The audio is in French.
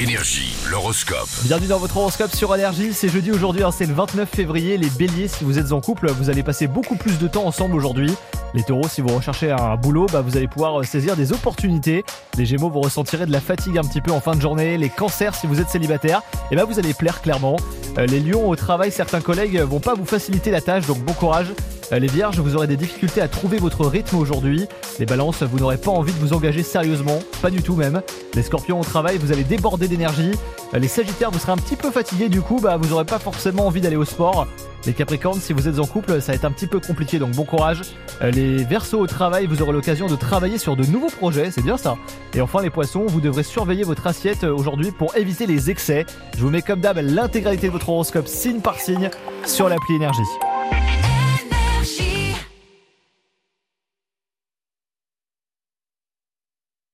Énergie, l'horoscope. Bienvenue dans votre horoscope sur Allergie. C'est jeudi aujourd'hui, hein, c'est le 29 février. Les béliers, si vous êtes en couple, vous allez passer beaucoup plus de temps ensemble aujourd'hui. Les taureaux, si vous recherchez un boulot, bah, vous allez pouvoir euh, saisir des opportunités. Les gémeaux, vous ressentirez de la fatigue un petit peu en fin de journée. Les cancers, si vous êtes célibataire, et bah, vous allez plaire clairement. Euh, Les lions, au travail, certains collègues vont pas vous faciliter la tâche, donc bon courage. Les vierges, vous aurez des difficultés à trouver votre rythme aujourd'hui. Les balances, vous n'aurez pas envie de vous engager sérieusement, pas du tout même. Les scorpions au travail, vous allez déborder d'énergie. Les sagittaires, vous serez un petit peu fatigués du coup, bah vous n'aurez pas forcément envie d'aller au sport. Les capricornes, si vous êtes en couple, ça va être un petit peu compliqué, donc bon courage. Les versos au travail, vous aurez l'occasion de travailler sur de nouveaux projets, c'est bien ça. Et enfin les poissons, vous devrez surveiller votre assiette euh, aujourd'hui pour éviter les excès. Je vous mets comme d'hab l'intégralité de votre horoscope signe par signe sur l'appli énergie.